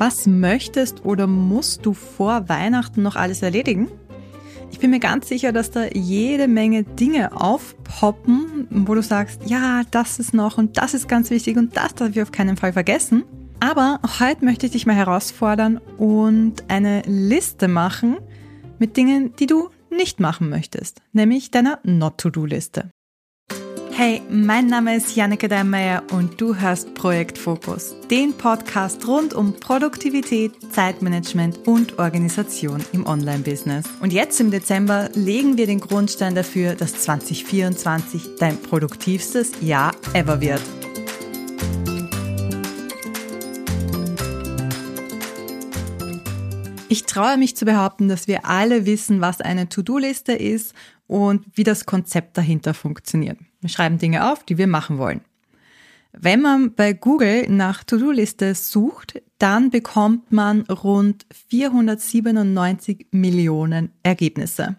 Was möchtest oder musst du vor Weihnachten noch alles erledigen? Ich bin mir ganz sicher, dass da jede Menge Dinge aufpoppen, wo du sagst, ja, das ist noch und das ist ganz wichtig und das darf ich auf keinen Fall vergessen. Aber heute möchte ich dich mal herausfordern und eine Liste machen mit Dingen, die du nicht machen möchtest, nämlich deiner Not-to-Do-Liste. Hey, mein Name ist Janneke Deinmeier und du hörst Projekt Fokus, den Podcast rund um Produktivität, Zeitmanagement und Organisation im Online-Business. Und jetzt im Dezember legen wir den Grundstein dafür, dass 2024 dein produktivstes Jahr ever wird. Ich traue mich zu behaupten, dass wir alle wissen, was eine To-Do-Liste ist und wie das Konzept dahinter funktioniert. Wir schreiben Dinge auf, die wir machen wollen. Wenn man bei Google nach To-Do-Liste sucht, dann bekommt man rund 497 Millionen Ergebnisse.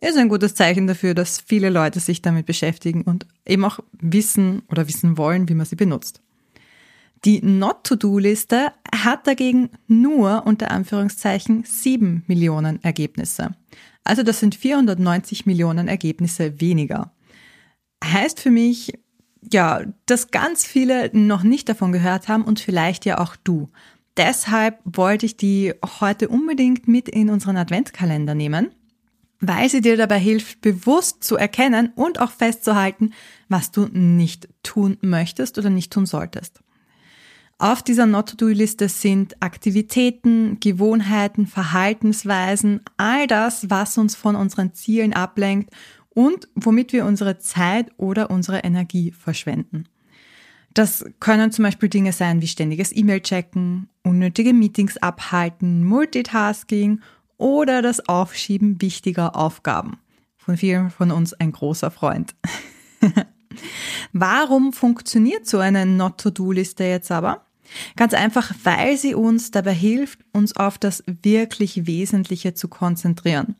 Ist ein gutes Zeichen dafür, dass viele Leute sich damit beschäftigen und eben auch wissen oder wissen wollen, wie man sie benutzt. Die Not-to-Do-Liste hat dagegen nur unter Anführungszeichen 7 Millionen Ergebnisse. Also das sind 490 Millionen Ergebnisse weniger. Heißt für mich, ja, dass ganz viele noch nicht davon gehört haben und vielleicht ja auch du. Deshalb wollte ich die heute unbedingt mit in unseren Adventskalender nehmen, weil sie dir dabei hilft, bewusst zu erkennen und auch festzuhalten, was du nicht tun möchtest oder nicht tun solltest. Auf dieser Not-to-Do-Liste sind Aktivitäten, Gewohnheiten, Verhaltensweisen, all das, was uns von unseren Zielen ablenkt und womit wir unsere Zeit oder unsere Energie verschwenden. Das können zum Beispiel Dinge sein wie ständiges E-Mail-Checken, unnötige Meetings abhalten, Multitasking oder das Aufschieben wichtiger Aufgaben. Von vielen von uns ein großer Freund. Warum funktioniert so eine Not-to-Do-Liste jetzt aber? Ganz einfach, weil sie uns dabei hilft, uns auf das wirklich Wesentliche zu konzentrieren.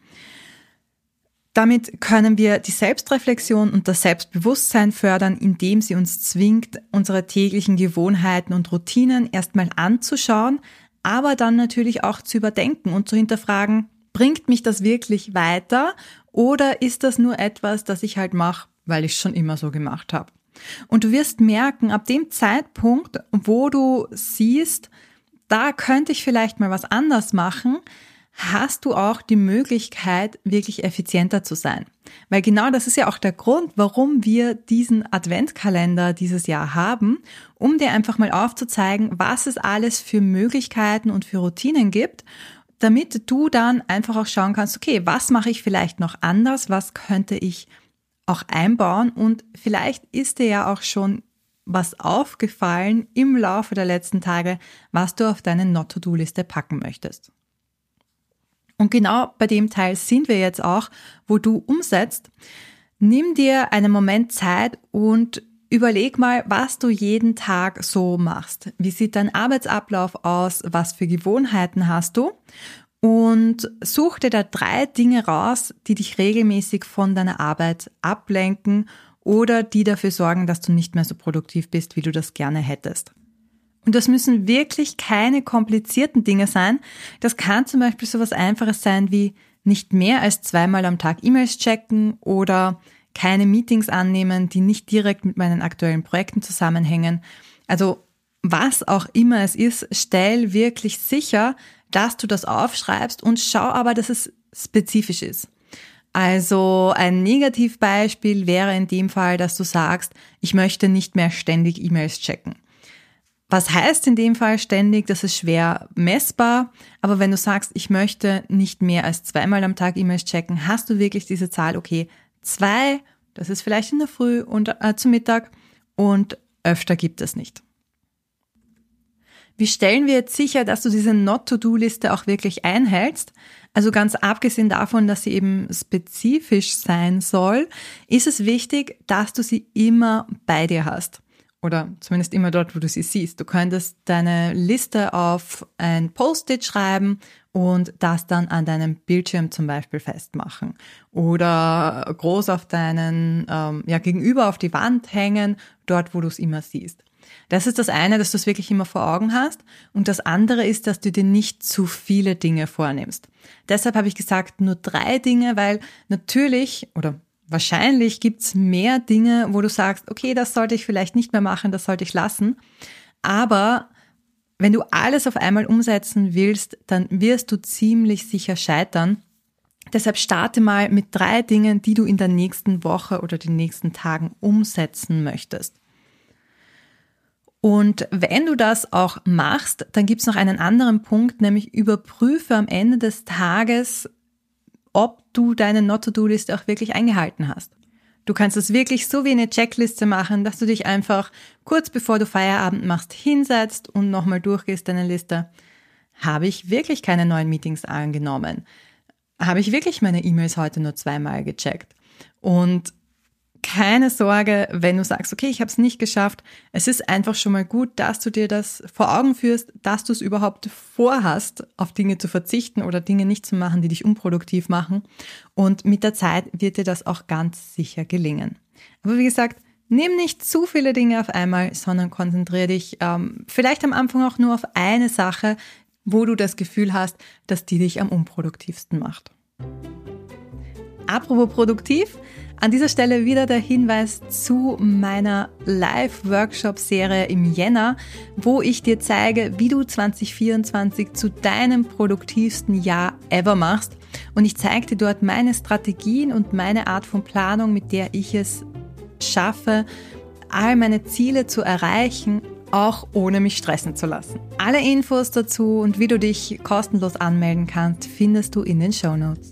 Damit können wir die Selbstreflexion und das Selbstbewusstsein fördern, indem sie uns zwingt, unsere täglichen Gewohnheiten und Routinen erstmal anzuschauen, aber dann natürlich auch zu überdenken und zu hinterfragen, bringt mich das wirklich weiter oder ist das nur etwas, das ich halt mache, weil ich es schon immer so gemacht habe? Und du wirst merken, ab dem Zeitpunkt, wo du siehst, da könnte ich vielleicht mal was anders machen, hast du auch die Möglichkeit, wirklich effizienter zu sein. Weil genau das ist ja auch der Grund, warum wir diesen Adventkalender dieses Jahr haben, um dir einfach mal aufzuzeigen, was es alles für Möglichkeiten und für Routinen gibt, damit du dann einfach auch schauen kannst, okay, was mache ich vielleicht noch anders, was könnte ich auch einbauen und vielleicht ist dir ja auch schon was aufgefallen im Laufe der letzten Tage, was du auf deine Not-to-Do-Liste packen möchtest. Und genau bei dem Teil sind wir jetzt auch, wo du umsetzt. Nimm dir einen Moment Zeit und überleg mal, was du jeden Tag so machst. Wie sieht dein Arbeitsablauf aus? Was für Gewohnheiten hast du? und such dir da drei Dinge raus, die dich regelmäßig von deiner Arbeit ablenken oder die dafür sorgen, dass du nicht mehr so produktiv bist, wie du das gerne hättest. Und das müssen wirklich keine komplizierten Dinge sein. Das kann zum Beispiel so was Einfaches sein wie nicht mehr als zweimal am Tag E-Mails checken oder keine Meetings annehmen, die nicht direkt mit meinen aktuellen Projekten zusammenhängen. Also was auch immer es ist, stell wirklich sicher, dass du das aufschreibst und schau aber, dass es spezifisch ist. Also ein Negativbeispiel wäre in dem Fall, dass du sagst, ich möchte nicht mehr ständig E-Mails checken. Was heißt in dem Fall ständig? Das ist schwer messbar. Aber wenn du sagst, ich möchte nicht mehr als zweimal am Tag E-Mails checken, hast du wirklich diese Zahl, okay, zwei, das ist vielleicht in der Früh und äh, zum Mittag und öfter gibt es nicht. Wie stellen wir jetzt sicher, dass du diese Not-to-Do-Liste auch wirklich einhältst? Also ganz abgesehen davon, dass sie eben spezifisch sein soll, ist es wichtig, dass du sie immer bei dir hast. Oder zumindest immer dort, wo du sie siehst. Du könntest deine Liste auf ein Post-it schreiben und das dann an deinem Bildschirm zum Beispiel festmachen. Oder groß auf deinen, ähm, ja, gegenüber auf die Wand hängen, dort, wo du es immer siehst. Das ist das eine, dass du es wirklich immer vor Augen hast. Und das andere ist, dass du dir nicht zu viele Dinge vornimmst. Deshalb habe ich gesagt, nur drei Dinge, weil natürlich oder wahrscheinlich gibt's mehr Dinge, wo du sagst, okay, das sollte ich vielleicht nicht mehr machen, das sollte ich lassen. Aber wenn du alles auf einmal umsetzen willst, dann wirst du ziemlich sicher scheitern. Deshalb starte mal mit drei Dingen, die du in der nächsten Woche oder den nächsten Tagen umsetzen möchtest. Und wenn du das auch machst, dann gibt es noch einen anderen Punkt, nämlich überprüfe am Ende des Tages, ob du deine Not-to-Do-Liste auch wirklich eingehalten hast. Du kannst es wirklich so wie eine Checkliste machen, dass du dich einfach kurz bevor du Feierabend machst hinsetzt und nochmal durchgehst deine Liste. Habe ich wirklich keine neuen Meetings angenommen? Habe ich wirklich meine E-Mails heute nur zweimal gecheckt? Und keine Sorge, wenn du sagst, okay, ich habe es nicht geschafft. Es ist einfach schon mal gut, dass du dir das vor Augen führst, dass du es überhaupt vorhast, auf Dinge zu verzichten oder Dinge nicht zu machen, die dich unproduktiv machen. Und mit der Zeit wird dir das auch ganz sicher gelingen. Aber wie gesagt, nimm nicht zu viele Dinge auf einmal, sondern konzentriere dich ähm, vielleicht am Anfang auch nur auf eine Sache, wo du das Gefühl hast, dass die dich am unproduktivsten macht. Apropos produktiv, an dieser Stelle wieder der Hinweis zu meiner Live-Workshop-Serie im Jänner, wo ich dir zeige, wie du 2024 zu deinem produktivsten Jahr ever machst. Und ich zeige dir dort meine Strategien und meine Art von Planung, mit der ich es schaffe, all meine Ziele zu erreichen, auch ohne mich stressen zu lassen. Alle Infos dazu und wie du dich kostenlos anmelden kannst, findest du in den Show Notes.